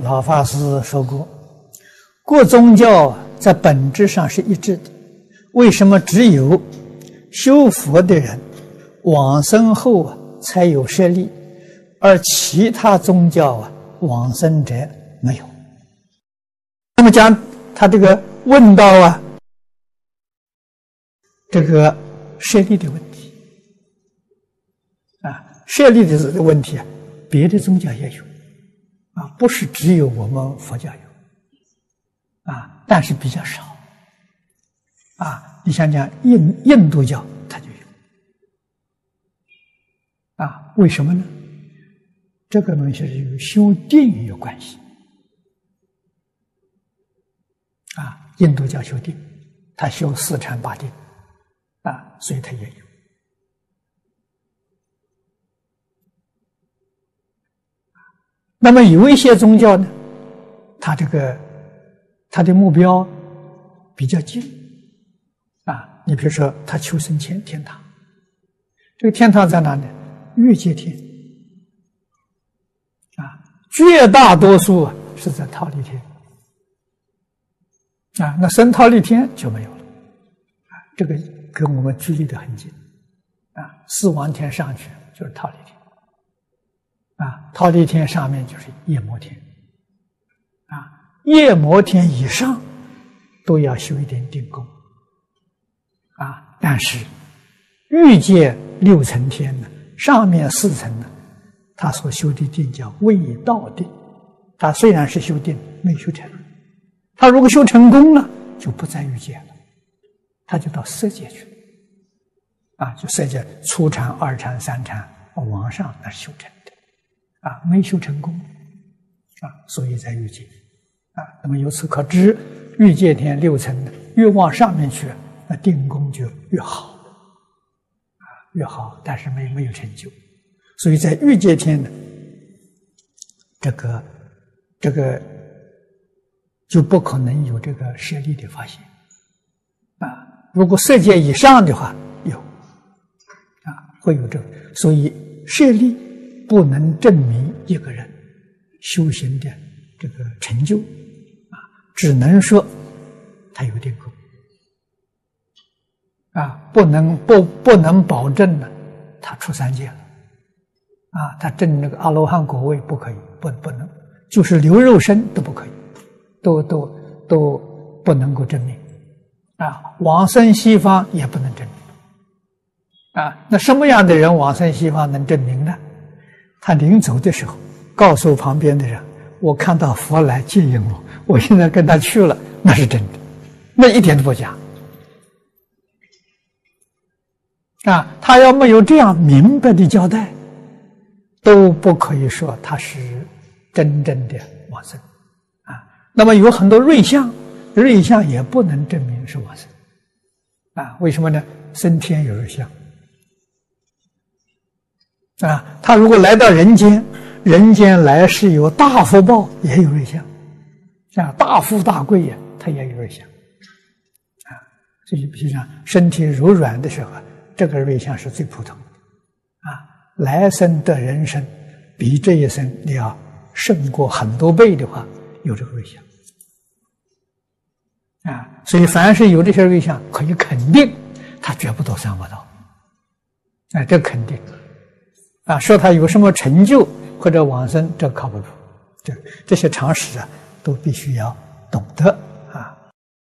老法师说过，各宗教在本质上是一致的。为什么只有修佛的人往生后啊才有舍利，而其他宗教啊往生者没有？那么讲他这个问到啊这个舍利的问题啊，舍利的这个问题啊，别的宗教也有。啊，不是只有我们佛教有，啊，但是比较少，啊，你想想印印度教它就有，啊，为什么呢？这个东西是与修定有关系，啊，印度教修定，他修四禅八定，啊，所以他也有。那么有一些宗教呢，它这个它的目标比较近啊，你比如说他求生天天堂，这个天堂在哪里？欲界天啊，绝大多数啊是在忉利天啊，那生忉利天就没有了啊，这个跟我们距离得很近啊，四王天上去就是忉利天。啊，忉利天上面就是夜摩天，啊，夜摩天以上都要修一点定功，啊，但是欲界六层天呢，上面四层呢，他所修的定叫未到定，他虽然是修定，没修成，他如果修成功了，就不在欲界了，他就到色界去了，啊，就色界初禅、二禅、三禅往上那修成。啊，没修成功，啊，所以在欲界，啊，那么由此可知，欲界天六层越往上面去，那定功就越好，啊，越好，但是没没有成就，所以在欲界天呢，这个这个就不可能有这个舍利的发现，啊，如果色界以上的话有，啊，会有这个，所以舍利。不能证明一个人修行的这个成就啊，只能说他有定功啊，不能不不能保证呢，他出三界了。啊，他证那个阿罗汉果位不可以，不不能，就是留肉身都不可以，都都都不能够证明。啊，往生西方也不能证明。啊，那什么样的人往生西方能证明呢？他临走的时候，告诉旁边的人：“我看到佛来接引我，我现在跟他去了，那是真的，那一点都不假。”啊，他要没有这样明白的交代，都不可以说他是真正的往生。啊，那么有很多瑞相，瑞相也不能证明是往生。啊，为什么呢？升天有瑞相。啊，他如果来到人间，人间来世有大福报，也有瑞相，啊，大富大贵呀，他也有瑞相，啊，所以比如讲身体柔软的时候，这个瑞相是最普通的，啊，来生的人生，比这一生你要胜过很多倍的话，有这个瑞相，啊，所以凡是有这些瑞相，可以肯定他绝不走三恶道，啊，这肯定。说他有什么成就或者往生，这靠不住。这这些常识啊，都必须要懂得。